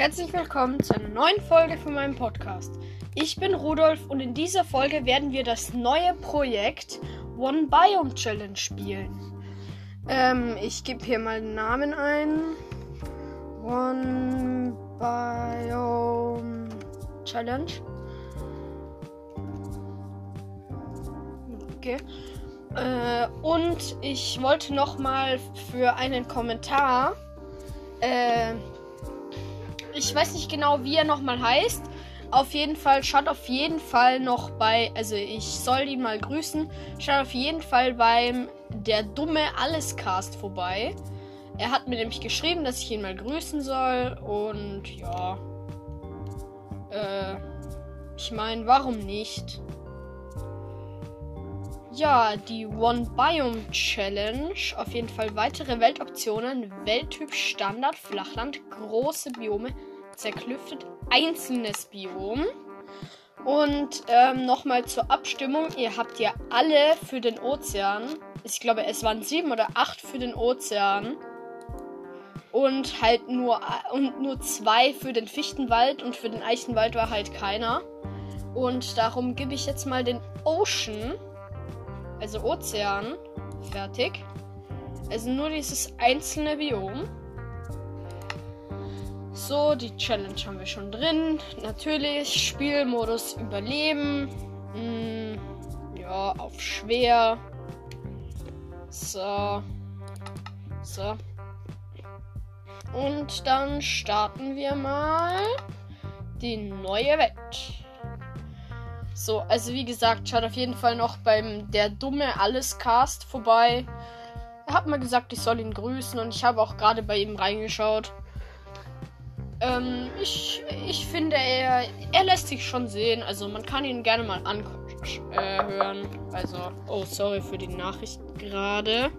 herzlich willkommen zu einer neuen Folge von meinem Podcast. Ich bin Rudolf und in dieser Folge werden wir das neue Projekt One Biome Challenge spielen. Ähm, ich gebe hier mal den Namen ein. One Biome Challenge. Okay. Äh, und ich wollte noch mal für einen Kommentar äh, ich weiß nicht genau, wie er nochmal heißt. Auf jeden Fall, schaut auf jeden Fall noch bei, also ich soll ihn mal grüßen. Schaut auf jeden Fall beim Der dumme Allescast vorbei. Er hat mir nämlich geschrieben, dass ich ihn mal grüßen soll. Und ja. Äh, ich meine, warum nicht? Ja, die One Biome Challenge. Auf jeden Fall weitere Weltoptionen. Welttyp Standard, Flachland, große Biome, zerklüftet, einzelnes Biom. Und ähm, nochmal zur Abstimmung. Ihr habt ja alle für den Ozean. Ich glaube, es waren sieben oder acht für den Ozean. Und halt nur, und nur zwei für den Fichtenwald und für den Eichenwald war halt keiner. Und darum gebe ich jetzt mal den Ocean also Ozean, fertig. Also nur dieses einzelne Biom. So, die Challenge haben wir schon drin. Natürlich, Spielmodus Überleben. Hm, ja, auf schwer. So. So. Und dann starten wir mal die neue Welt. So, also wie gesagt, schaut auf jeden Fall noch beim Der dumme Alles Cast vorbei. Er hat mal gesagt, ich soll ihn grüßen und ich habe auch gerade bei ihm reingeschaut. Ähm, ich, ich finde, er, er lässt sich schon sehen. Also man kann ihn gerne mal anhören. Äh, also, oh, sorry für die Nachricht gerade.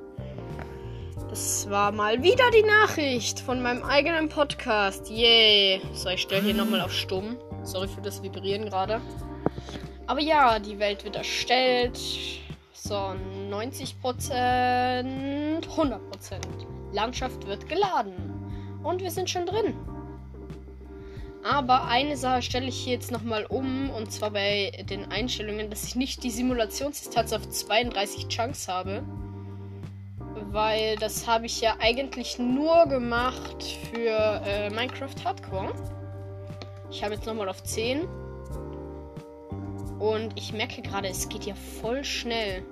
Das war mal wieder die Nachricht von meinem eigenen Podcast. Yay. So, ich stelle hier nochmal auf stumm. Sorry für das Vibrieren gerade. Aber ja, die Welt wird erstellt. So, 90% 100% Landschaft wird geladen. Und wir sind schon drin. Aber eine Sache stelle ich hier jetzt nochmal um. Und zwar bei den Einstellungen, dass ich nicht die Simulationsdistanz auf 32 Chunks habe. Weil das habe ich ja eigentlich nur gemacht für äh, Minecraft Hardcore. Ich habe jetzt nochmal auf 10. Und ich merke gerade, es geht ja voll schnell.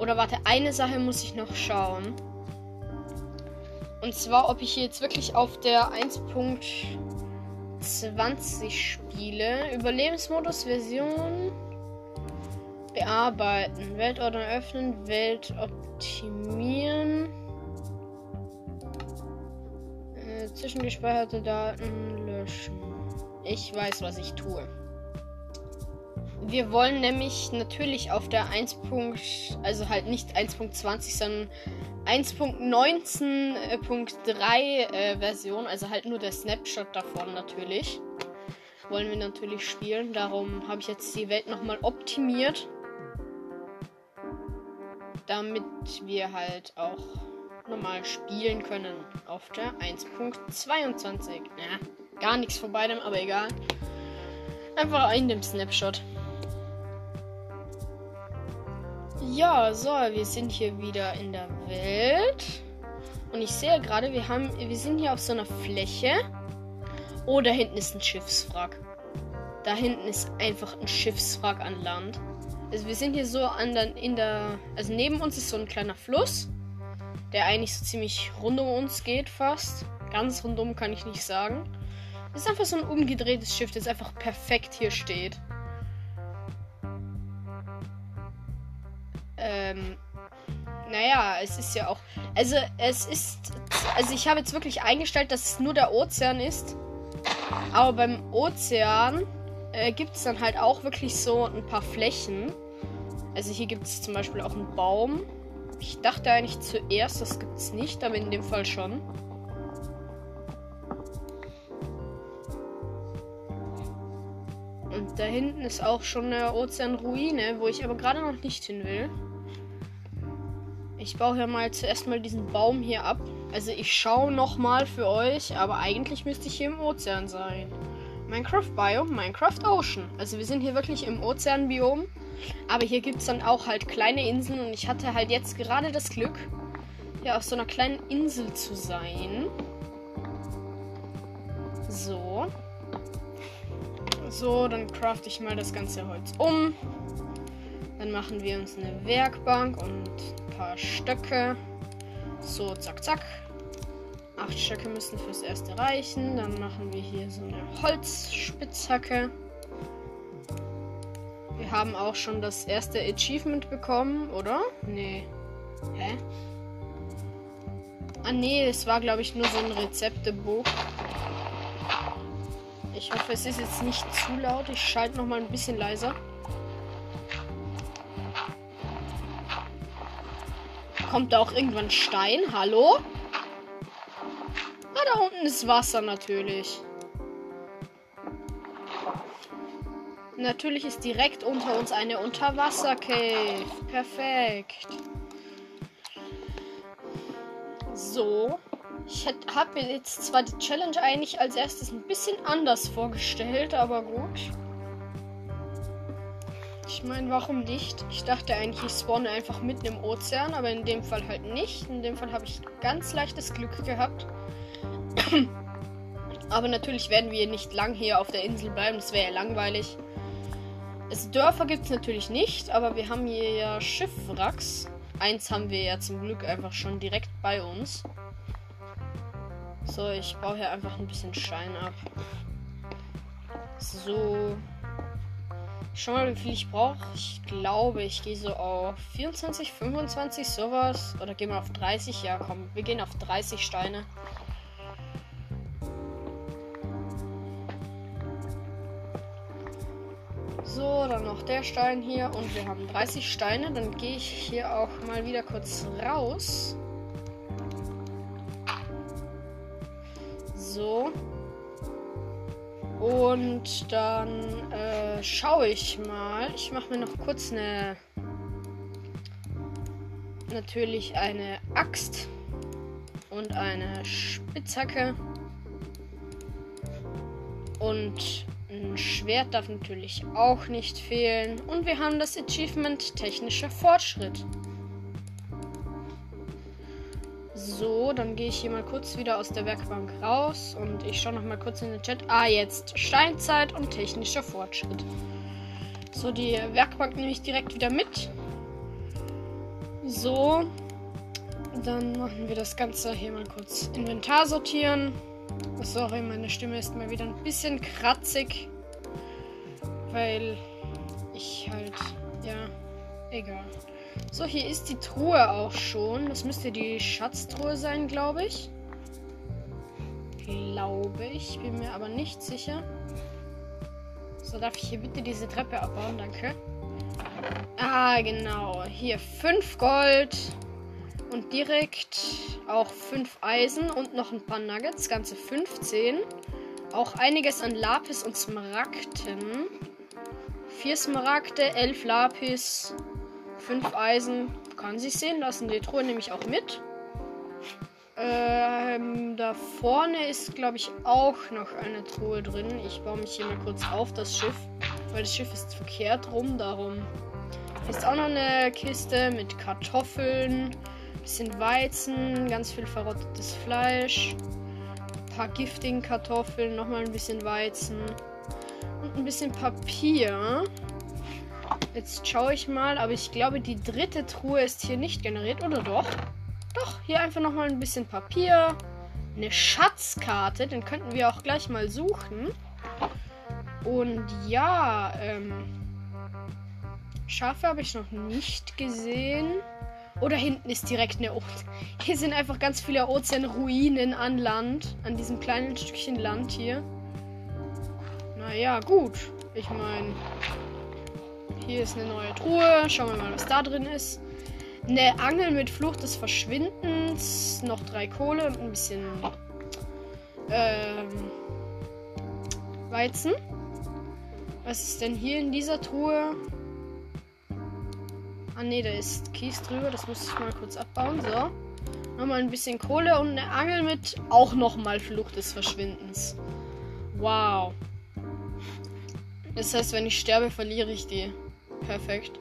Oder warte, eine Sache muss ich noch schauen. Und zwar, ob ich jetzt wirklich auf der 1.20 spiele. Überlebensmodus, Version. Bearbeiten. Weltordnung öffnen. Welt optimieren. Äh, zwischengespeicherte Daten löschen. Ich weiß, was ich tue. Wir wollen nämlich natürlich auf der 1. also halt nicht 1.20, sondern 1.19.3 äh, Version, also halt nur der Snapshot davon natürlich. Wollen wir natürlich spielen. Darum habe ich jetzt die Welt nochmal optimiert. Damit wir halt auch normal spielen können auf der 1.22. Ja, gar nichts von beidem, aber egal. Einfach in dem Snapshot. Ja, so, wir sind hier wieder in der Welt. Und ich sehe gerade, wir haben, wir sind hier auf so einer Fläche. Oh, da hinten ist ein Schiffswrack. Da hinten ist einfach ein Schiffswrack an Land. Also wir sind hier so an der, in der, also neben uns ist so ein kleiner Fluss, der eigentlich so ziemlich rund um uns geht fast. Ganz rundum kann ich nicht sagen. Das ist einfach so ein umgedrehtes Schiff, das einfach perfekt hier steht. Ähm, naja, es ist ja auch. Also, es ist. Also, ich habe jetzt wirklich eingestellt, dass es nur der Ozean ist. Aber beim Ozean äh, gibt es dann halt auch wirklich so ein paar Flächen. Also, hier gibt es zum Beispiel auch einen Baum. Ich dachte eigentlich zuerst, das gibt es nicht, aber in dem Fall schon. Und da hinten ist auch schon eine Ozeanruine, wo ich aber gerade noch nicht hin will. Ich baue hier mal zuerst mal diesen Baum hier ab. Also ich schaue noch mal für euch, aber eigentlich müsste ich hier im Ozean sein. Minecraft Biome, Minecraft Ocean. Also wir sind hier wirklich im Ozeanbiom. Aber hier gibt es dann auch halt kleine Inseln und ich hatte halt jetzt gerade das Glück, hier auf so einer kleinen Insel zu sein. So. So, dann craft ich mal das ganze Holz um. Dann machen wir uns eine Werkbank und paar Stöcke. So, zack, zack. Acht Stöcke müssen fürs erste reichen. Dann machen wir hier so eine Holzspitzhacke. Wir haben auch schon das erste Achievement bekommen, oder? Nee. Hä? Ah nee, es war glaube ich nur so ein Rezeptebuch. Ich hoffe, es ist jetzt nicht zu laut. Ich schalte noch mal ein bisschen leiser. Kommt da auch irgendwann Stein? Hallo? Ah, da unten ist Wasser natürlich. Natürlich ist direkt unter uns eine Unterwasser-Cave. Perfekt. So. Ich habe jetzt zwar die Challenge eigentlich als erstes ein bisschen anders vorgestellt, aber gut. Ich meine, warum nicht? Ich dachte eigentlich, ich spawne einfach mitten im Ozean, aber in dem Fall halt nicht. In dem Fall habe ich ganz leichtes Glück gehabt. aber natürlich werden wir nicht lang hier auf der Insel bleiben, das wäre ja langweilig. Also Dörfer gibt es natürlich nicht, aber wir haben hier ja Schiffwracks. Eins haben wir ja zum Glück einfach schon direkt bei uns. So, ich baue hier einfach ein bisschen Stein ab. So. Schau mal, wie viel ich brauche. Ich glaube, ich gehe so auf 24, 25, sowas. Oder gehen wir auf 30? Ja, komm, wir gehen auf 30 Steine. So, dann noch der Stein hier und wir haben 30 Steine. Dann gehe ich hier auch mal wieder kurz raus. So. Und dann äh, schaue ich mal. Ich mache mir noch kurz eine. Natürlich eine Axt und eine Spitzhacke. Und ein Schwert darf natürlich auch nicht fehlen. Und wir haben das Achievement technischer Fortschritt. So, dann gehe ich hier mal kurz wieder aus der Werkbank raus und ich schaue noch mal kurz in den Chat. Ah, jetzt Steinzeit und technischer Fortschritt. So, die Werkbank nehme ich direkt wieder mit. So, dann machen wir das Ganze hier mal kurz Inventar sortieren. Sorry, meine Stimme ist mal wieder ein bisschen kratzig. Weil ich halt, ja, egal. So, hier ist die Truhe auch schon. Das müsste die Schatztruhe sein, glaube ich. Glaube ich. Bin mir aber nicht sicher. So, darf ich hier bitte diese Treppe abbauen? Danke. Ah, genau. Hier 5 Gold. Und direkt auch 5 Eisen und noch ein paar Nuggets. Ganze 15. Auch einiges an Lapis und Smaragden. 4 Smaragde, 11 Lapis, 5 Eisen. Kann sich sehen lassen. Die Truhe nehme ich auch mit. Ähm, da vorne ist, glaube ich, auch noch eine Truhe drin. Ich baue mich hier mal kurz auf das Schiff, weil das Schiff ist verkehrt rum. Darum ist auch noch eine Kiste mit Kartoffeln, bisschen Weizen, ganz viel verrottetes Fleisch, ein paar giftigen Kartoffeln, nochmal ein bisschen Weizen und ein bisschen Papier. Jetzt schaue ich mal, aber ich glaube, die dritte Truhe ist hier nicht generiert, oder doch? Doch, hier einfach nochmal ein bisschen Papier. Eine Schatzkarte, den könnten wir auch gleich mal suchen. Und ja, ähm. Schafe habe ich noch nicht gesehen. Oder hinten ist direkt eine Ozean. Hier sind einfach ganz viele Ozeanruinen an Land. An diesem kleinen Stückchen Land hier. Naja, gut. Ich meine, hier ist eine neue Truhe. Schauen wir mal, was da drin ist. Eine Angel mit Flucht des Verschwindens. Noch drei Kohle und ein bisschen ähm, Weizen. Was ist denn hier in dieser Truhe? Ah ne, da ist Kies drüber. Das muss ich mal kurz abbauen. So. Nochmal ein bisschen Kohle und eine Angel mit. Auch nochmal Flucht des Verschwindens. Wow. Das heißt, wenn ich sterbe, verliere ich die. Perfekt.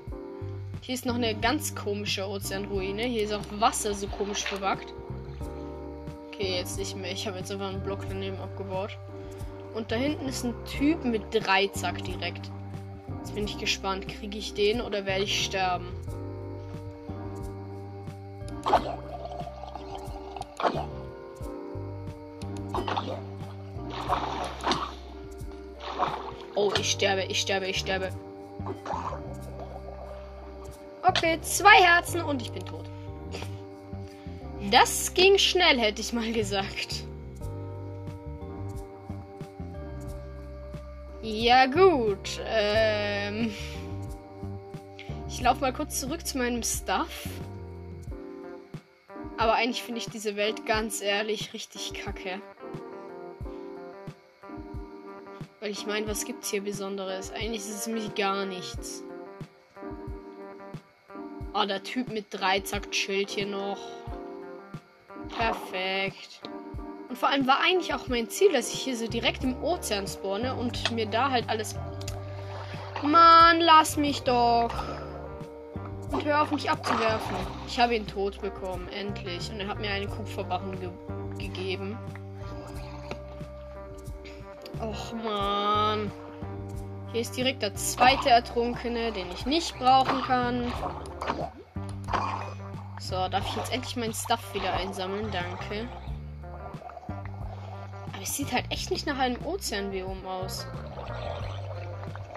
Hier ist noch eine ganz komische Ozeanruine. Hier ist auch Wasser so komisch verwackt. Okay, jetzt nicht mehr. Ich habe jetzt einfach einen Block daneben abgebaut. Und da hinten ist ein Typ mit Dreizack direkt. Jetzt bin ich gespannt. Kriege ich den oder werde ich sterben? Oh, ich sterbe, ich sterbe, ich sterbe. Okay, zwei Herzen und ich bin tot. Das ging schnell, hätte ich mal gesagt. Ja gut. Ähm ich laufe mal kurz zurück zu meinem Stuff. Aber eigentlich finde ich diese Welt ganz ehrlich richtig kacke. Weil ich meine, was gibt's hier Besonderes? Eigentlich ist es nämlich gar nichts. Oh, der Typ mit Dreizack chillt hier noch. Perfekt. Und vor allem war eigentlich auch mein Ziel, dass ich hier so direkt im Ozean spawne und mir da halt alles. Mann, lass mich doch. Und hör auf, mich abzuwerfen. Ich habe ihn tot bekommen, endlich. Und er hat mir einen Kupferbarren ge gegeben. Och man. Hier ist direkt der zweite Ertrunkene, den ich nicht brauchen kann. So, darf ich jetzt endlich meinen Stuff wieder einsammeln? Danke. Aber es sieht halt echt nicht nach einem Ozeanbiom aus.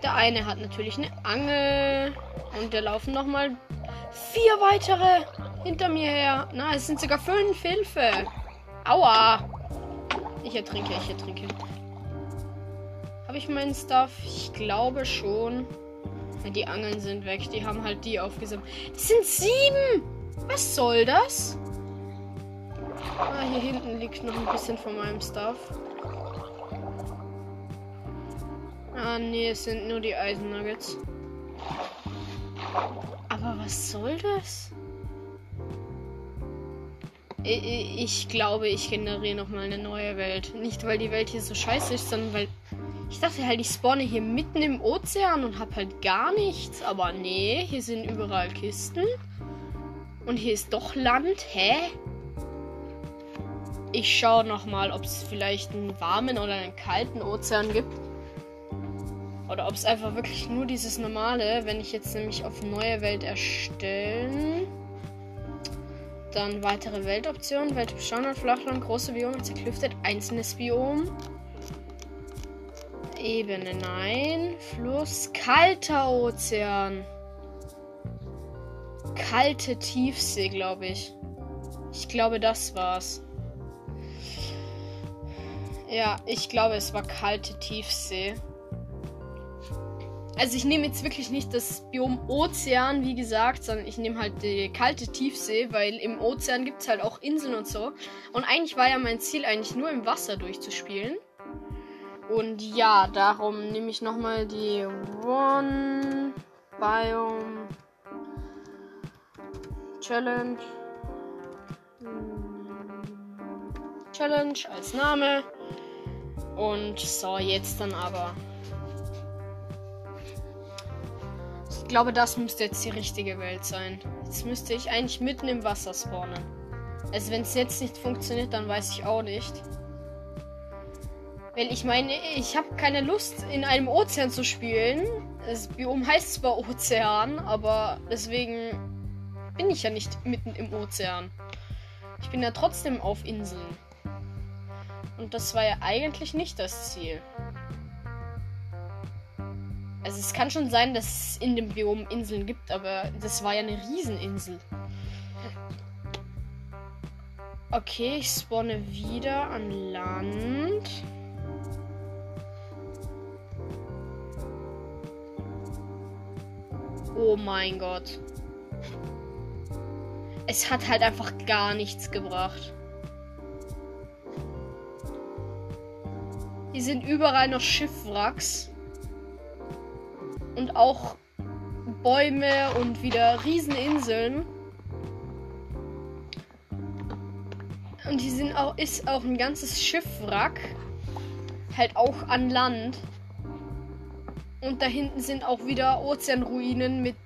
Der eine hat natürlich eine Angel. Und da laufen nochmal vier weitere hinter mir her. Na, es sind sogar fünf. Hilfe. Aua. Ich ertrinke, ich ertrinke. Habe ich meinen Stuff? Ich glaube schon. Die Angeln sind weg. Die haben halt die aufgesammelt. Das sind sieben! Was soll das? Ah, hier hinten liegt noch ein bisschen von meinem Stuff. Ah, nee, es sind nur die Eisennuggets. Aber was soll das? Ich, ich glaube, ich generiere nochmal eine neue Welt. Nicht, weil die Welt hier so scheiße ist, sondern weil ich dachte halt, ich spawne hier mitten im Ozean und habe halt gar nichts. Aber nee, hier sind überall Kisten. Und hier ist doch Land. Hä? Ich schaue nochmal, ob es vielleicht einen warmen oder einen kalten Ozean gibt. Oder ob es einfach wirklich nur dieses normale, wenn ich jetzt nämlich auf neue Welt erstellen. Dann weitere Weltoptionen, Weltbestand, Flachland, große Biome, zerklüftet, einzelnes Biom. Ebene, nein. Fluss, kalter Ozean. Kalte Tiefsee, glaube ich. Ich glaube, das war's. Ja, ich glaube, es war kalte Tiefsee. Also ich nehme jetzt wirklich nicht das Biom Ozean, wie gesagt, sondern ich nehme halt die kalte Tiefsee, weil im Ozean gibt es halt auch Inseln und so. Und eigentlich war ja mein Ziel eigentlich nur im Wasser durchzuspielen. Und ja, darum nehme ich nochmal die One Biome Challenge. Challenge als Name. Und so, jetzt dann aber. Ich glaube, das müsste jetzt die richtige Welt sein. Jetzt müsste ich eigentlich mitten im Wasser spawnen. Also wenn es jetzt nicht funktioniert, dann weiß ich auch nicht. Weil ich meine, ich habe keine Lust, in einem Ozean zu spielen. Das Biom heißt zwar Ozean, aber deswegen bin ich ja nicht mitten im Ozean. Ich bin ja trotzdem auf Inseln. Und das war ja eigentlich nicht das Ziel. Also es kann schon sein, dass es in dem Biom Inseln gibt, aber das war ja eine Rieseninsel. Okay, ich spawne wieder an Land. Oh mein Gott. Es hat halt einfach gar nichts gebracht. Hier sind überall noch Schiffwracks. Und auch Bäume und wieder Rieseninseln. Und hier sind auch, ist auch ein ganzes Schiffwrack. Halt auch an Land. Und da hinten sind auch wieder Ozeanruinen mit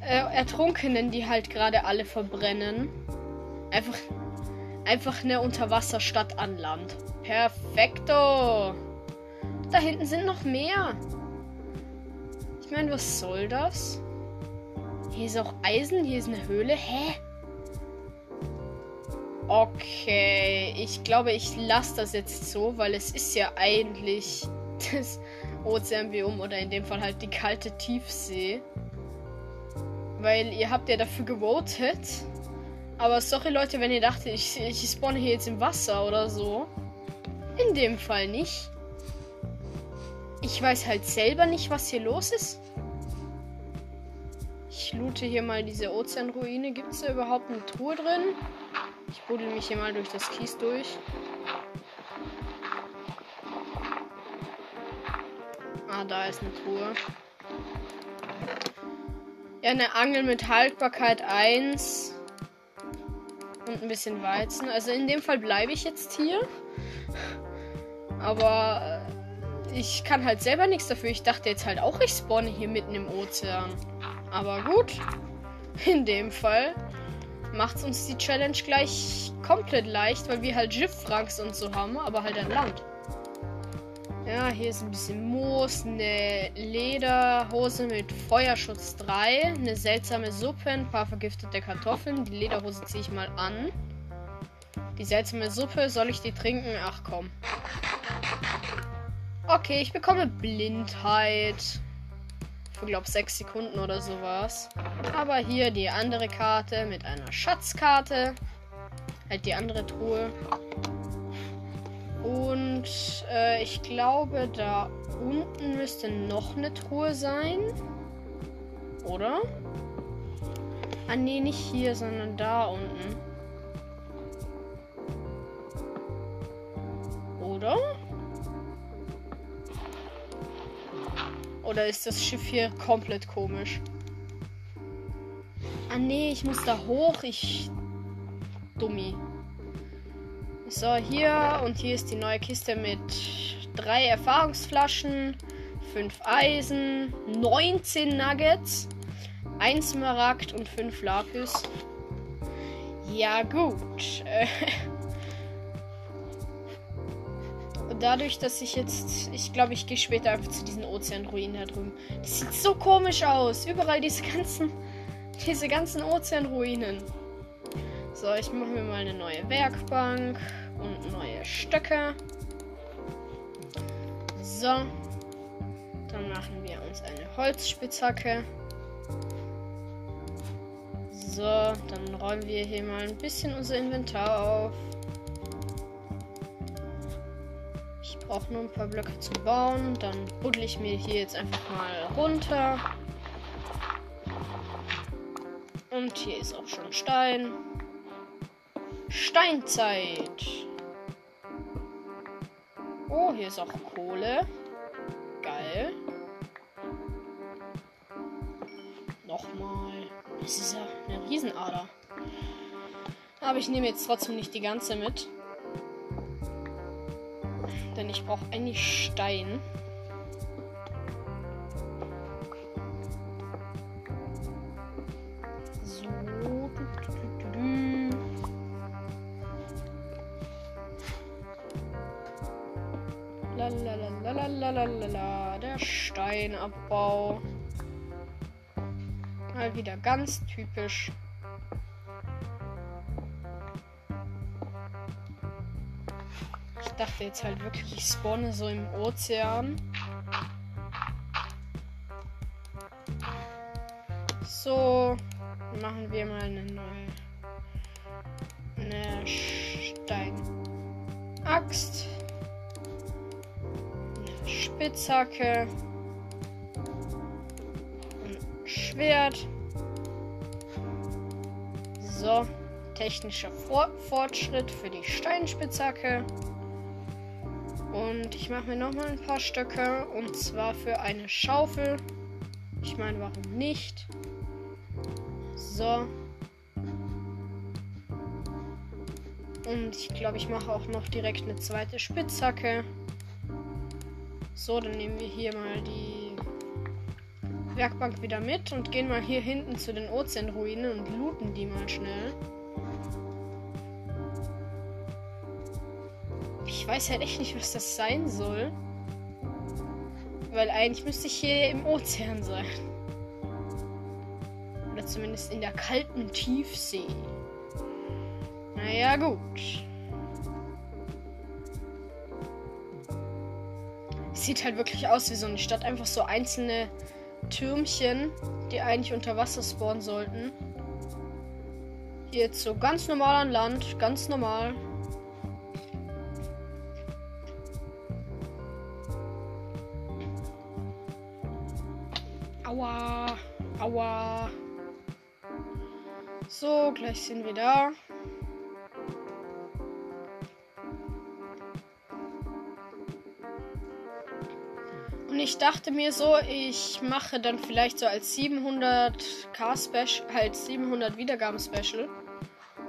äh, Ertrunkenen, die halt gerade alle verbrennen. Einfach, einfach eine Unterwasserstadt an Land. Perfekto. Da hinten sind noch mehr. Ich meine, was soll das? Hier ist auch Eisen, hier ist eine Höhle. Hä? Okay, ich glaube, ich lasse das jetzt so, weil es ist ja eigentlich das Ozeanbiom oder in dem Fall halt die kalte Tiefsee. Weil ihr habt ja dafür gewotet. Aber sorry Leute, wenn ihr dachtet, ich, ich spawne hier jetzt im Wasser oder so. In dem Fall nicht. Ich weiß halt selber nicht, was hier los ist. Ich loote hier mal diese Ozeanruine. Gibt es da überhaupt eine Truhe drin? Ich buddel mich hier mal durch das Kies durch. Ah, da ist eine Truhe. Ja, eine Angel mit Haltbarkeit 1. Und ein bisschen Weizen. Also in dem Fall bleibe ich jetzt hier. Aber äh, ich kann halt selber nichts dafür. Ich dachte jetzt halt auch, ich spawne hier mitten im Ozean. Aber gut. In dem Fall macht es uns die Challenge gleich komplett leicht, weil wir halt Schiffwracks und so haben, aber halt ein Land. Ja, hier ist ein bisschen Moos, eine Lederhose mit Feuerschutz 3, eine seltsame Suppe, ein paar vergiftete Kartoffeln. Die Lederhose ziehe ich mal an. Die seltsame Suppe, soll ich die trinken? Ach komm. Okay, ich bekomme Blindheit. Für glaub 6 Sekunden oder sowas. Aber hier die andere Karte mit einer Schatzkarte. Halt die andere Truhe. Und äh, ich glaube, da unten müsste noch eine Truhe sein. Oder? Ah, nee, nicht hier, sondern da unten. Oder? Oder ist das Schiff hier komplett komisch? Ah, nee, ich muss da hoch. Ich. Dummi. So, hier und hier ist die neue Kiste mit drei Erfahrungsflaschen, fünf Eisen, 19 Nuggets, ein Smaragd und fünf Lapis. Ja, gut. Dadurch, dass ich jetzt. Ich glaube, ich gehe später einfach zu diesen Ozeanruinen da drüben. Das sieht so komisch aus. Überall diese ganzen. Diese ganzen Ozeanruinen. So, ich mache mir mal eine neue Werkbank und neue Stöcke. So. Dann machen wir uns eine Holzspitzhacke. So, dann räumen wir hier mal ein bisschen unser Inventar auf. Ich brauche nur ein paar Blöcke zum Bauen. Dann buddel ich mir hier jetzt einfach mal runter. Und hier ist auch schon Stein. Steinzeit. Oh, hier ist auch Kohle. Geil. Nochmal. Das ist ja eine Riesenader. Aber ich nehme jetzt trotzdem nicht die ganze mit. Denn ich brauche eigentlich Stein. Lalalala, der Steinabbau. Mal wieder ganz typisch. Ich dachte jetzt halt wirklich, ich spawne so im Ozean. So, machen wir mal eine neue. Eine Steinaxt. Spitzhacke. Ein Schwert. So. Technischer For Fortschritt für die Steinspitzhacke. Und ich mache mir noch mal ein paar Stöcke. Und zwar für eine Schaufel. Ich meine, warum nicht? So. Und ich glaube, ich mache auch noch direkt eine zweite Spitzhacke. So, dann nehmen wir hier mal die Werkbank wieder mit und gehen mal hier hinten zu den Ozeanruinen und looten die mal schnell. Ich weiß halt echt nicht, was das sein soll. Weil eigentlich müsste ich hier im Ozean sein. Oder zumindest in der kalten Tiefsee. Naja, gut. Sieht halt wirklich aus wie so eine Stadt. Einfach so einzelne Türmchen, die eigentlich unter Wasser spawnen sollten. Hier jetzt so ganz normal an Land. Ganz normal. Aua. Aua. So, gleich sind wir da. Ich dachte mir so, ich mache dann vielleicht so als 700k Special, halt 700 Wiedergaben Special.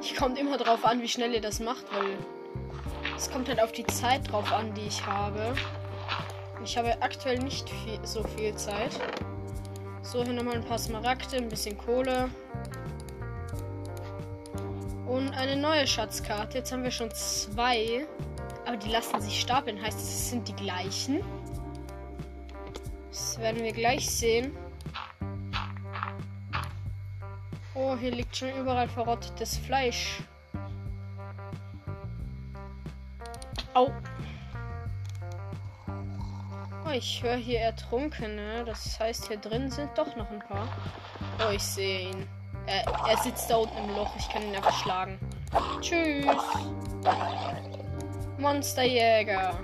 Ich kommt immer drauf an, wie schnell ihr das macht, weil es kommt halt auf die Zeit drauf an, die ich habe. Ich habe aktuell nicht viel, so viel Zeit. So, hier nochmal ein paar Smaragde, ein bisschen Kohle. Und eine neue Schatzkarte. Jetzt haben wir schon zwei. Aber die lassen sich stapeln. Heißt, es sind die gleichen. Das werden wir gleich sehen. Oh, hier liegt schon überall verrottetes Fleisch. Au. Oh, ich höre hier Ertrunkene. Das heißt, hier drin sind doch noch ein paar. Oh, ich sehe ihn. Er, er sitzt da unten im Loch. Ich kann ihn einfach schlagen. Tschüss. Monsterjäger.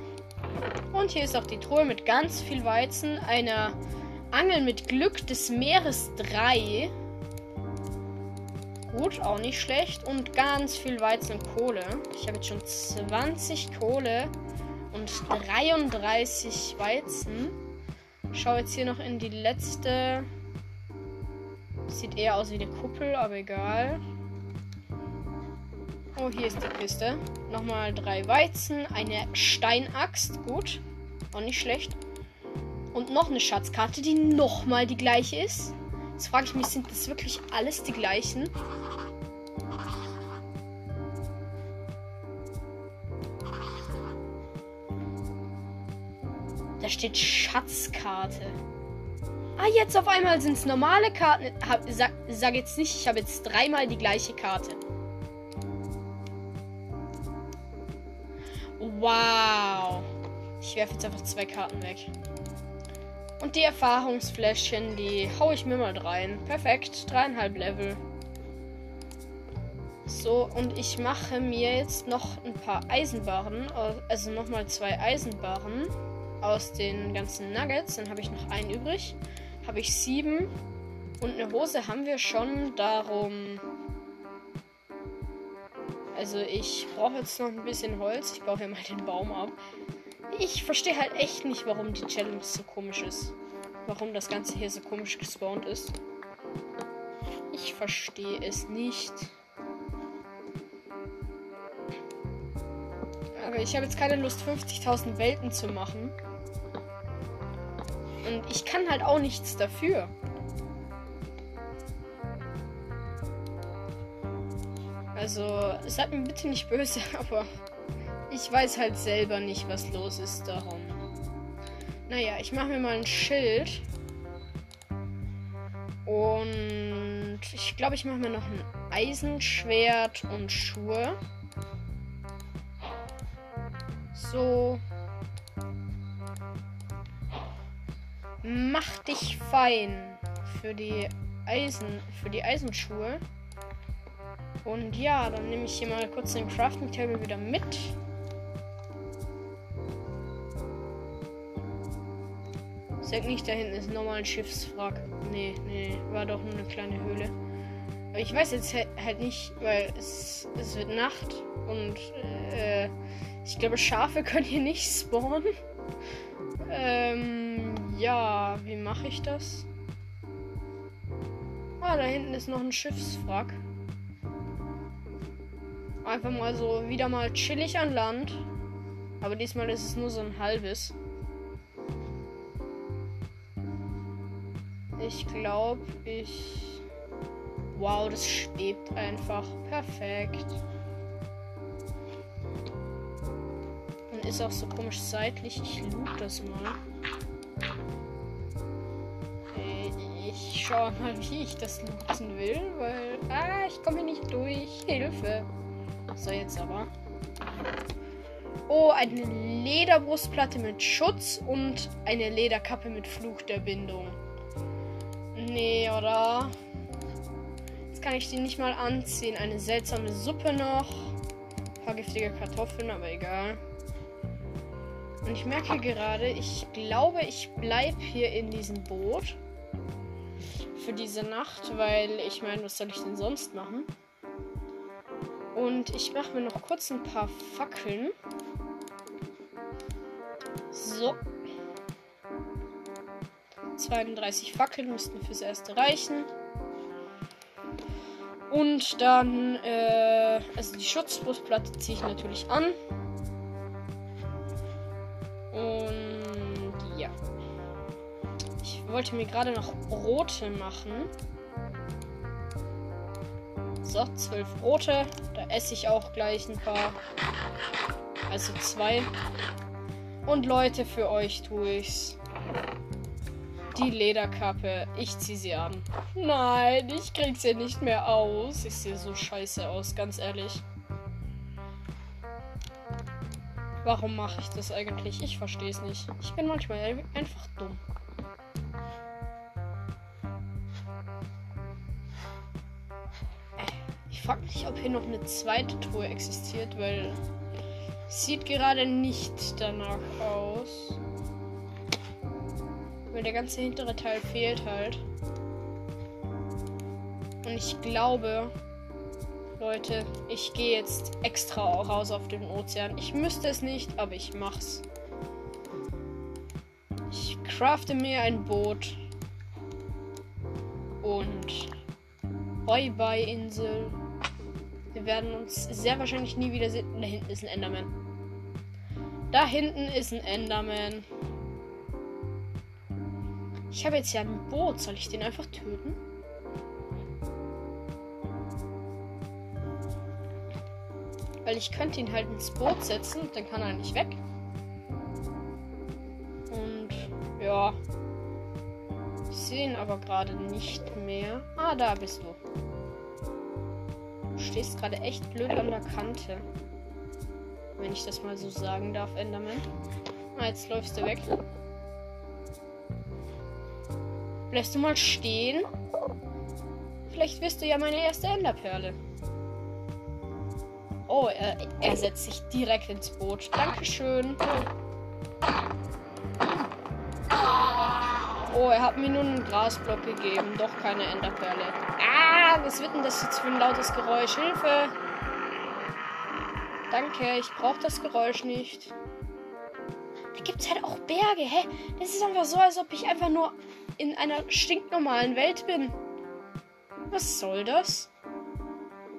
Und hier ist auch die Truhe mit ganz viel Weizen. Eine Angel mit Glück des Meeres 3. Gut, auch nicht schlecht. Und ganz viel Weizen und Kohle. Ich habe jetzt schon 20 Kohle und 33 Weizen. Schau jetzt hier noch in die letzte. Sieht eher aus wie eine Kuppel, aber egal. Oh, hier ist die Kiste. Nochmal drei Weizen, eine Steinaxt. Gut. Auch nicht schlecht. Und noch eine Schatzkarte, die nochmal die gleiche ist. Jetzt frage ich mich, sind das wirklich alles die gleichen? Da steht Schatzkarte. Ah, jetzt auf einmal sind es normale Karten. Hab, sag, sag jetzt nicht, ich habe jetzt dreimal die gleiche Karte. Wow. Ich werfe jetzt einfach zwei Karten weg. Und die Erfahrungsfläschchen, die hau ich mir mal rein. Perfekt. Dreieinhalb Level. So, und ich mache mir jetzt noch ein paar Eisenbarren. Also nochmal zwei Eisenbarren aus den ganzen Nuggets. Dann habe ich noch einen übrig. Habe ich sieben. Und eine Hose haben wir schon. Darum. Also ich brauche jetzt noch ein bisschen Holz. Ich baue hier mal den Baum ab. Ich verstehe halt echt nicht, warum die Challenge so komisch ist. Warum das Ganze hier so komisch gespawnt ist. Ich verstehe es nicht. Aber ich habe jetzt keine Lust, 50.000 Welten zu machen. Und ich kann halt auch nichts dafür. Also, seid mir bitte nicht böse, aber ich weiß halt selber nicht, was los ist darum. Naja, ich mache mir mal ein Schild. Und ich glaube, ich mache mir noch ein Eisenschwert und Schuhe. So. Mach dich fein für die Eisen, für die Eisenschuhe. Und ja, dann nehme ich hier mal kurz den Crafting Table wieder mit. Sag nicht, da hinten ist nochmal ein Schiffswrack. Nee, nee, war doch nur eine kleine Höhle. Aber ich weiß jetzt halt nicht, weil es, es wird Nacht und äh, ich glaube, Schafe können hier nicht spawnen. Ähm, ja, wie mache ich das? Ah, da hinten ist noch ein Schiffswrack. Einfach mal so wieder mal chillig an Land. Aber diesmal ist es nur so ein halbes. Ich glaube, ich. Wow, das schwebt einfach. Perfekt. Und ist auch so komisch seitlich. Ich loot das mal. Ich schau mal, wie ich das nutzen will, weil. Ah, ich komme hier nicht durch. Hilfe. So, jetzt aber. Oh, eine Lederbrustplatte mit Schutz und eine Lederkappe mit Fluch der Bindung. Nee, oder? Jetzt kann ich die nicht mal anziehen. Eine seltsame Suppe noch. Ein paar giftige Kartoffeln, aber egal. Und ich merke gerade, ich glaube, ich bleibe hier in diesem Boot. Für diese Nacht, weil ich meine, was soll ich denn sonst machen? Und ich mache mir noch kurz ein paar Fackeln. So. 32 Fackeln müssten fürs erste reichen. Und dann, äh, also die Schutzbrustplatte ziehe ich natürlich an. Und ja. Ich wollte mir gerade noch Brote machen. So, zwölf Brote. Da esse ich auch gleich ein paar. Also zwei. Und Leute, für euch tue ich's. Die Lederkappe. Ich zieh sie an. Nein, ich krieg sie nicht mehr aus. Ich sehe so scheiße aus, ganz ehrlich. Warum mache ich das eigentlich? Ich verstehe es nicht. Ich bin manchmal einfach dumm. Frage mich, ob hier noch eine zweite Truhe existiert, weil sieht gerade nicht danach aus. Weil der ganze hintere Teil fehlt halt. Und ich glaube, Leute, ich gehe jetzt extra raus auf den Ozean. Ich müsste es nicht, aber ich mach's. Ich crafte mir ein Boot. Und bye bye Insel. Wir werden uns sehr wahrscheinlich nie wieder sehen. Da hinten ist ein Enderman. Da hinten ist ein Enderman. Ich habe jetzt ja ein Boot. Soll ich den einfach töten? Weil ich könnte ihn halt ins Boot setzen, dann kann er nicht weg. Und ja. Ich sehe ihn aber gerade nicht mehr. Ah, da bist du. Stehst gerade echt blöd an der Kante. Wenn ich das mal so sagen darf, Enderman. Ah, jetzt läufst du weg. Lässt du mal stehen? Vielleicht wirst du ja meine erste Enderperle. Oh, er, er setzt sich direkt ins Boot. Dankeschön. Oh, er hat mir nur einen Grasblock gegeben. Doch keine Enderperle. Ah, was wird denn das jetzt für ein lautes Geräusch? Hilfe! Danke, ich brauche das Geräusch nicht. Da gibt es halt auch Berge, hä? Das ist einfach so, als ob ich einfach nur in einer stinknormalen Welt bin. Was soll das?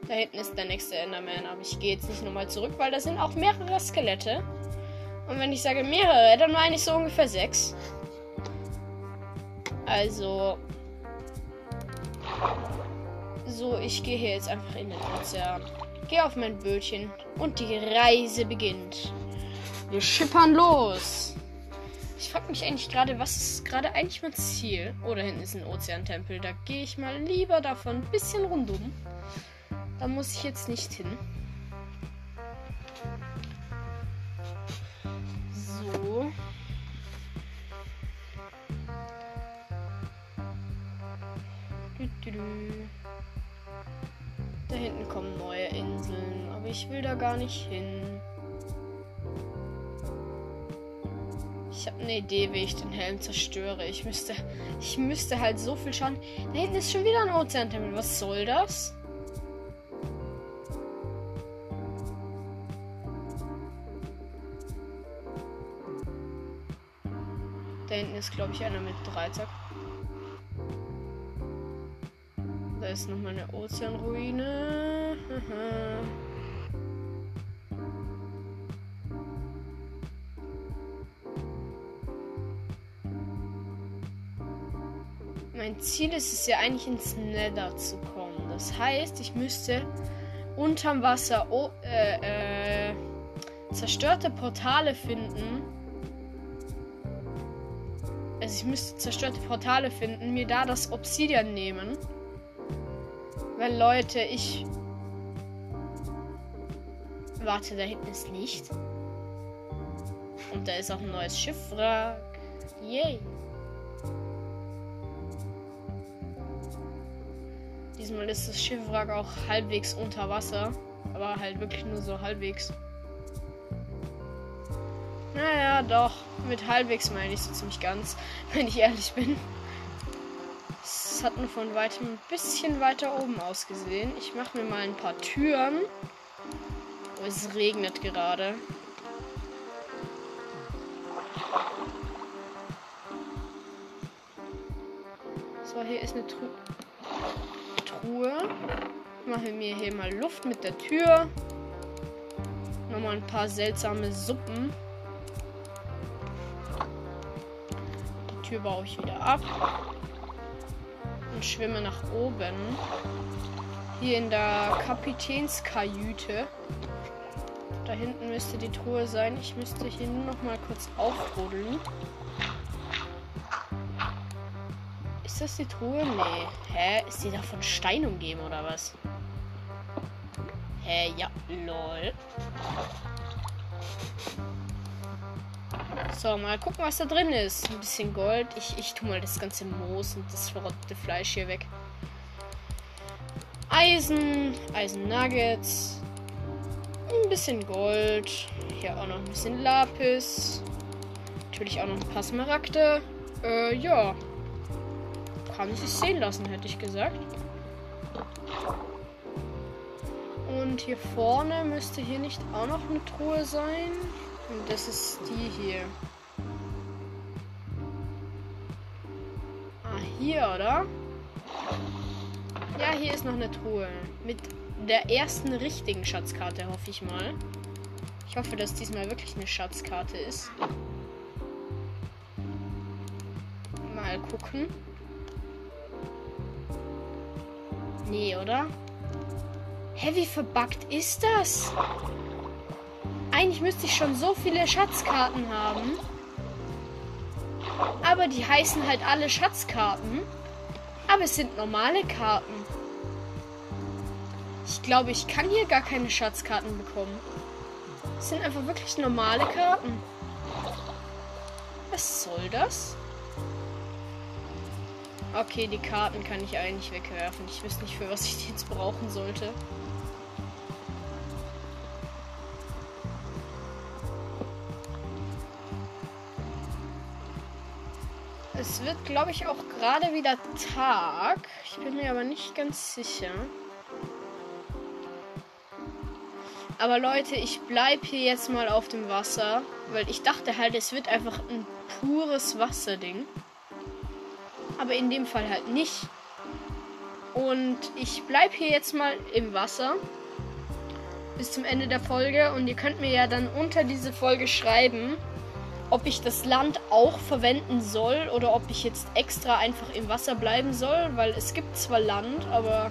Da hinten ist der nächste Enderman, aber ich gehe jetzt nicht nochmal zurück, weil da sind auch mehrere Skelette. Und wenn ich sage mehrere, dann meine ich so ungefähr sechs. Also. So, ich gehe hier jetzt einfach in den Ozean. Gehe auf mein Bötchen und die Reise beginnt. Wir schippern los. Ich frage mich eigentlich gerade, was ist gerade eigentlich mein Ziel? Oh, da hinten ist ein Ozeantempel. Da gehe ich mal lieber davon ein bisschen rundum. Da muss ich jetzt nicht hin. Da hinten kommen neue Inseln, aber ich will da gar nicht hin. Ich habe eine Idee, wie ich den Helm zerstöre. Ich müsste, ich müsste halt so viel schauen. Da hinten ist schon wieder ein Ozeantempel. Was soll das? Da hinten ist, glaube ich, einer mit Dreizack. Ist nochmal eine Ozeanruine. mein Ziel ist es ja eigentlich ins Nether zu kommen. Das heißt, ich müsste unterm Wasser oh, äh, äh, zerstörte Portale finden. Also ich müsste zerstörte Portale finden, mir da das Obsidian nehmen. Weil Leute, ich... Warte, da hinten ist Licht. Und da ist auch ein neues Schiffwrack. Yay. Diesmal ist das Schiffwrack auch halbwegs unter Wasser. Aber halt wirklich nur so halbwegs. Naja, doch. Mit halbwegs meine ich so ziemlich ganz, wenn ich ehrlich bin. Es hat nur von weitem ein bisschen weiter oben ausgesehen. Ich mache mir mal ein paar Türen. Oh, es regnet gerade. So, hier ist eine Truhe. Truhe. Mache mir hier mal Luft mit der Tür. Nochmal ein paar seltsame Suppen. Die Tür baue ich wieder ab. Und schwimme nach oben. Hier in der Kapitänskajüte. Da hinten müsste die Truhe sein. Ich müsste hier nur noch mal kurz aufbuddeln. Ist das die Truhe? Nee. Hä? Ist die da von Stein umgeben oder was? Hä? Ja, lol. So, mal gucken, was da drin ist. Ein bisschen Gold. Ich, ich tue mal das ganze Moos und das verrottete Fleisch hier weg. Eisen, Eisen-Nuggets. Ein bisschen Gold. Hier auch noch ein bisschen Lapis. Natürlich auch noch ein paar Smaragde. Äh, ja kann sich sehen lassen, hätte ich gesagt. Und hier vorne müsste hier nicht auch noch eine Truhe sein. Und das ist die hier. Hier, oder? Ja, hier ist noch eine Truhe. Mit der ersten richtigen Schatzkarte, hoffe ich mal. Ich hoffe, dass diesmal wirklich eine Schatzkarte ist. Mal gucken. Nee, oder? Hä, wie verbuggt ist das? Eigentlich müsste ich schon so viele Schatzkarten haben. Aber die heißen halt alle Schatzkarten. Aber es sind normale Karten. Ich glaube, ich kann hier gar keine Schatzkarten bekommen. Es sind einfach wirklich normale Karten. Was soll das? Okay, die Karten kann ich eigentlich wegwerfen. Ich wüsste nicht, für was ich die jetzt brauchen sollte. Wird, glaube ich, auch gerade wieder Tag. Ich bin mir aber nicht ganz sicher. Aber Leute, ich bleibe hier jetzt mal auf dem Wasser, weil ich dachte halt, es wird einfach ein pures Wasserding aber in dem Fall halt nicht. Und ich bleibe hier jetzt mal im Wasser bis zum Ende der Folge und ihr könnt mir ja dann unter diese Folge schreiben, ob ich das Land auch verwenden soll oder ob ich jetzt extra einfach im Wasser bleiben soll, weil es gibt zwar Land, aber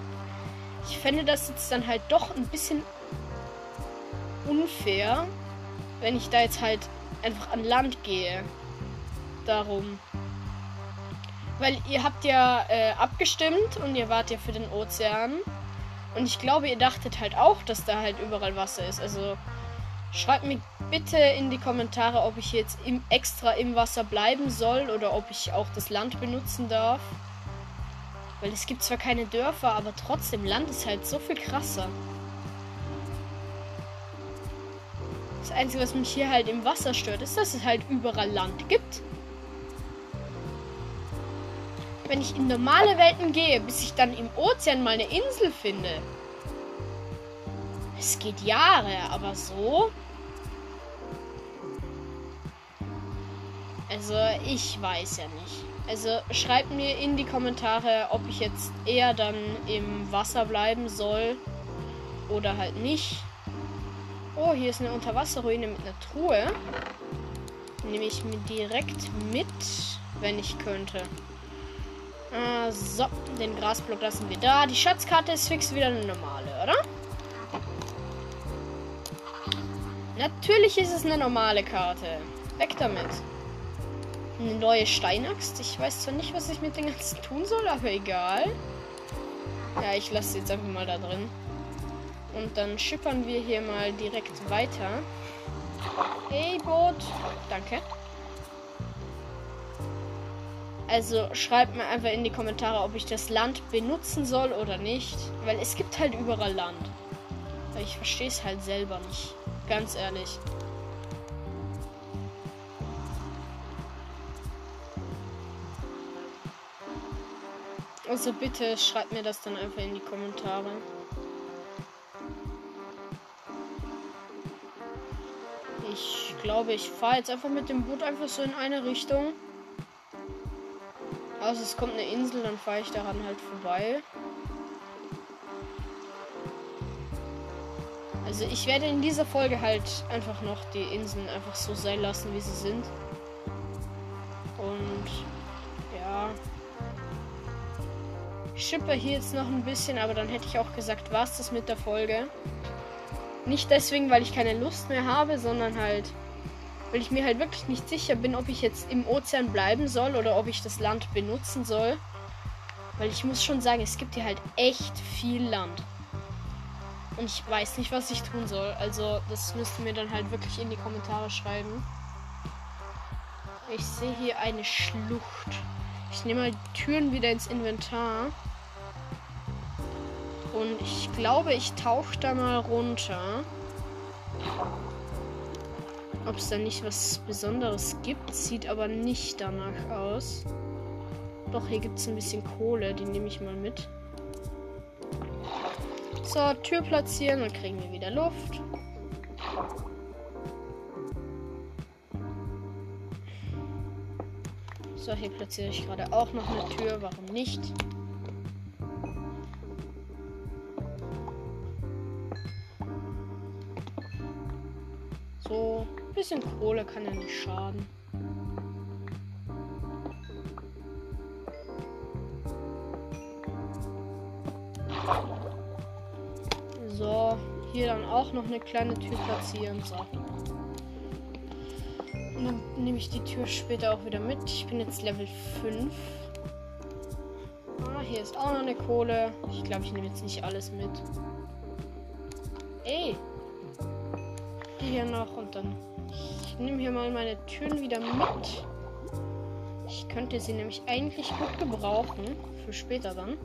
ich fände das jetzt dann halt doch ein bisschen unfair, wenn ich da jetzt halt einfach an Land gehe. Darum. Weil ihr habt ja äh, abgestimmt und ihr wart ja für den Ozean. Und ich glaube, ihr dachtet halt auch, dass da halt überall Wasser ist. Also schreibt mir bitte in die Kommentare, ob ich jetzt im, extra im Wasser bleiben soll oder ob ich auch das Land benutzen darf. Weil es gibt zwar keine Dörfer, aber trotzdem, Land ist halt so viel krasser. Das Einzige, was mich hier halt im Wasser stört, ist, dass es halt überall Land gibt wenn ich in normale Welten gehe, bis ich dann im Ozean mal eine Insel finde. Es geht Jahre, aber so. Also, ich weiß ja nicht. Also schreibt mir in die Kommentare, ob ich jetzt eher dann im Wasser bleiben soll oder halt nicht. Oh, hier ist eine Unterwasserruine mit einer Truhe. Nehme ich mir direkt mit, wenn ich könnte. Äh, so, den Grasblock lassen wir da. Die Schatzkarte ist fix wieder eine normale, oder? Natürlich ist es eine normale Karte. Weg damit. Eine neue Steinaxt. Ich weiß zwar nicht, was ich mit den ganzen tun soll, aber egal. Ja, ich lasse sie jetzt einfach mal da drin. Und dann schippern wir hier mal direkt weiter. Hey, Boot. Danke. Also schreibt mir einfach in die Kommentare, ob ich das Land benutzen soll oder nicht. Weil es gibt halt überall Land. Ich verstehe es halt selber nicht. Ganz ehrlich. Also bitte schreibt mir das dann einfach in die Kommentare. Ich glaube, ich fahre jetzt einfach mit dem Boot einfach so in eine Richtung. Also es kommt eine Insel, dann fahre ich daran halt vorbei. Also ich werde in dieser Folge halt einfach noch die Inseln einfach so sein lassen, wie sie sind. Und ja. Ich schippe hier jetzt noch ein bisschen, aber dann hätte ich auch gesagt, was das mit der Folge. Nicht deswegen, weil ich keine Lust mehr habe, sondern halt, weil ich mir halt wirklich nicht sicher bin, ob ich jetzt im Ozean bleiben soll oder ob ich das Land benutzen soll. Weil ich muss schon sagen, es gibt hier halt echt viel Land. Und ich weiß nicht, was ich tun soll. Also, das müsst ihr mir dann halt wirklich in die Kommentare schreiben. Ich sehe hier eine Schlucht. Ich nehme mal die Türen wieder ins Inventar. Und ich glaube, ich tauche da mal runter. Ob es da nicht was Besonderes gibt, sieht aber nicht danach aus. Doch, hier gibt es ein bisschen Kohle, die nehme ich mal mit. So, Tür platzieren, dann kriegen wir wieder Luft. So, hier platziere ich gerade auch noch eine Tür. Warum nicht? So, ein bisschen Kohle kann ja nicht schaden. Hier dann auch noch eine kleine Tür platzieren. So. Und dann nehme ich die Tür später auch wieder mit. Ich bin jetzt Level 5. Ah, hier ist auch noch eine Kohle. Ich glaube, ich nehme jetzt nicht alles mit. Ey. Hier noch und dann. Ich nehme hier mal meine Türen wieder mit. Ich könnte sie nämlich eigentlich gut gebrauchen. Für später dann.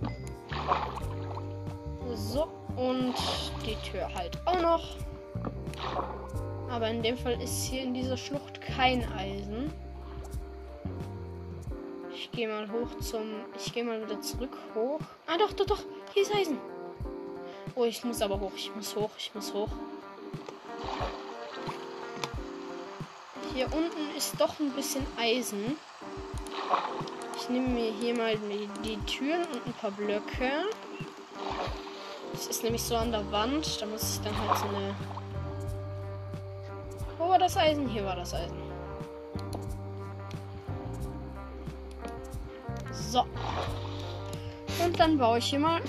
So. Und die Tür halt auch noch. Aber in dem Fall ist hier in dieser Schlucht kein Eisen. Ich gehe mal hoch zum. Ich gehe mal wieder zurück hoch. Ah doch, doch, doch. Hier ist Eisen. Oh, ich muss aber hoch. Ich muss hoch. Ich muss hoch. Hier unten ist doch ein bisschen Eisen. Ich nehme mir hier mal die Türen und ein paar Blöcke. Das ist nämlich so an der Wand. Da muss ich dann halt so eine. Wo war das Eisen? Hier war das Eisen. So. Und dann baue ich hier mal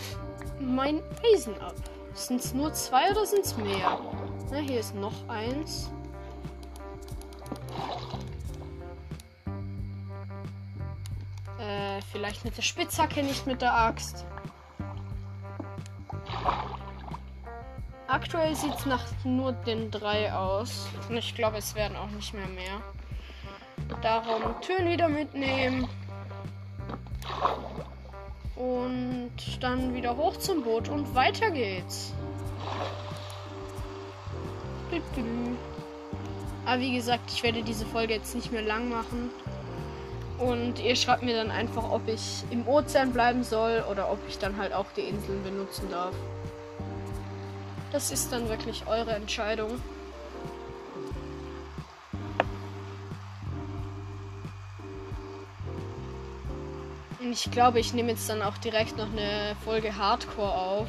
mein Eisen ab. Sind es nur zwei oder sind es mehr? Na, hier ist noch eins. Äh, vielleicht mit der Spitzhacke, nicht mit der Axt. Aktuell sieht es nach nur den drei aus. Und ich glaube, es werden auch nicht mehr mehr. Darum Türen wieder mitnehmen. Und dann wieder hoch zum Boot und weiter geht's. Aber wie gesagt, ich werde diese Folge jetzt nicht mehr lang machen. Und ihr schreibt mir dann einfach, ob ich im Ozean bleiben soll oder ob ich dann halt auch die Inseln benutzen darf. Das ist dann wirklich eure Entscheidung. Und ich glaube, ich nehme jetzt dann auch direkt noch eine Folge Hardcore auf.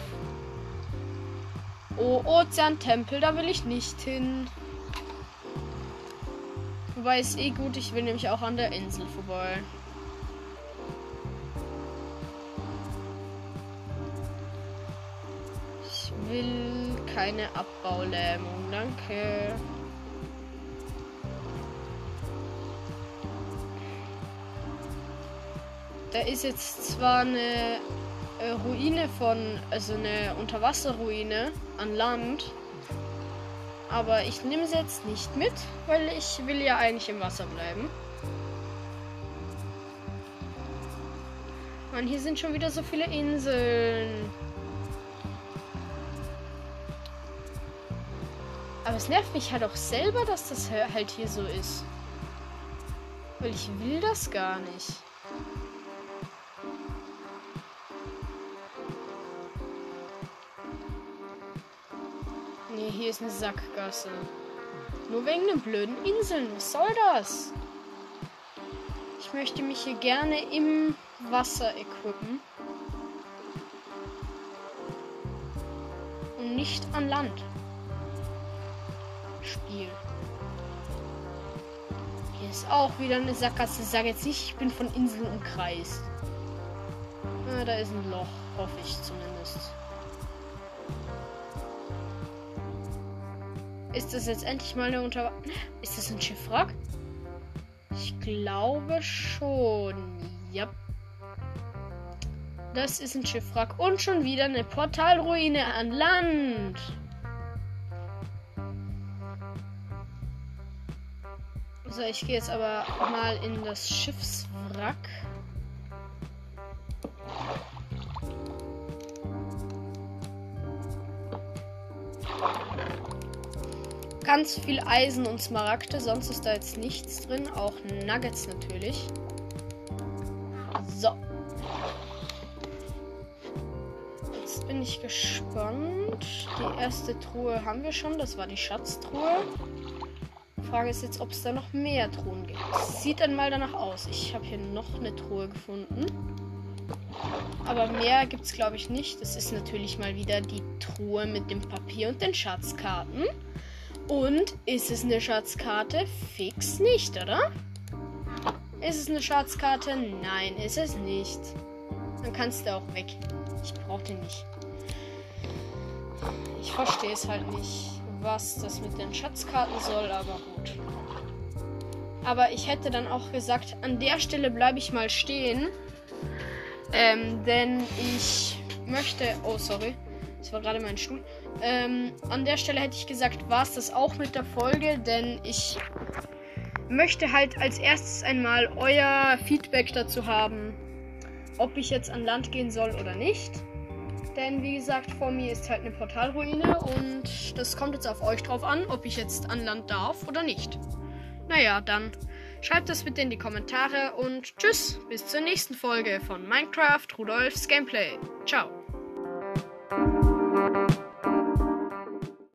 Oh, Ozeantempel, da will ich nicht hin. Wobei ist eh gut, ich will nämlich auch an der Insel vorbei. Keine Abbaulähmung, danke. Da ist jetzt zwar eine äh, Ruine von, also eine Unterwasserruine an Land. Aber ich nehme sie jetzt nicht mit, weil ich will ja eigentlich im Wasser bleiben. Mann, hier sind schon wieder so viele Inseln. Aber es nervt mich halt auch selber, dass das halt hier so ist. Weil ich will das gar nicht. hier ist eine Sackgasse. Nur wegen den blöden Inseln. Was soll das? Ich möchte mich hier gerne im Wasser equippen. Und nicht an Land. Spiel. Hier ist auch wieder eine Sackgasse. Ich sage jetzt nicht, ich bin von Inseln umkreist. Ah, da ist ein Loch, hoffe ich zumindest. Ist das jetzt endlich mal eine Unter... Ist das ein Schiffwrack? Ich glaube schon. Ja. Das ist ein Schiffwrack. Und schon wieder eine Portalruine an Land. So, ich gehe jetzt aber mal in das Schiffswrack. ganz viel Eisen und Smaragde, sonst ist da jetzt nichts drin. Auch Nuggets natürlich. So. Jetzt bin ich gespannt. Die erste Truhe haben wir schon. Das war die Schatztruhe. Frage ist jetzt, ob es da noch mehr Truhen gibt. Sieht dann mal danach aus. Ich habe hier noch eine Truhe gefunden. Aber mehr gibt es, glaube ich, nicht. Das ist natürlich mal wieder die Truhe mit dem Papier und den Schatzkarten. Und ist es eine Schatzkarte? Fix nicht, oder? Ist es eine Schatzkarte? Nein, ist es nicht. Dann kannst du auch weg. Ich brauche den nicht. Ich verstehe es halt nicht, was das mit den Schatzkarten soll, aber gut. Aber ich hätte dann auch gesagt, an der Stelle bleibe ich mal stehen. Ähm, denn ich möchte. Oh, sorry. Das war gerade mein Stuhl. Ähm, an der Stelle hätte ich gesagt, war es das auch mit der Folge, denn ich möchte halt als erstes einmal euer Feedback dazu haben, ob ich jetzt an Land gehen soll oder nicht. Denn wie gesagt, vor mir ist halt eine Portalruine und das kommt jetzt auf euch drauf an, ob ich jetzt an Land darf oder nicht. Naja, dann schreibt das bitte in die Kommentare und tschüss, bis zur nächsten Folge von Minecraft Rudolfs Gameplay. Ciao.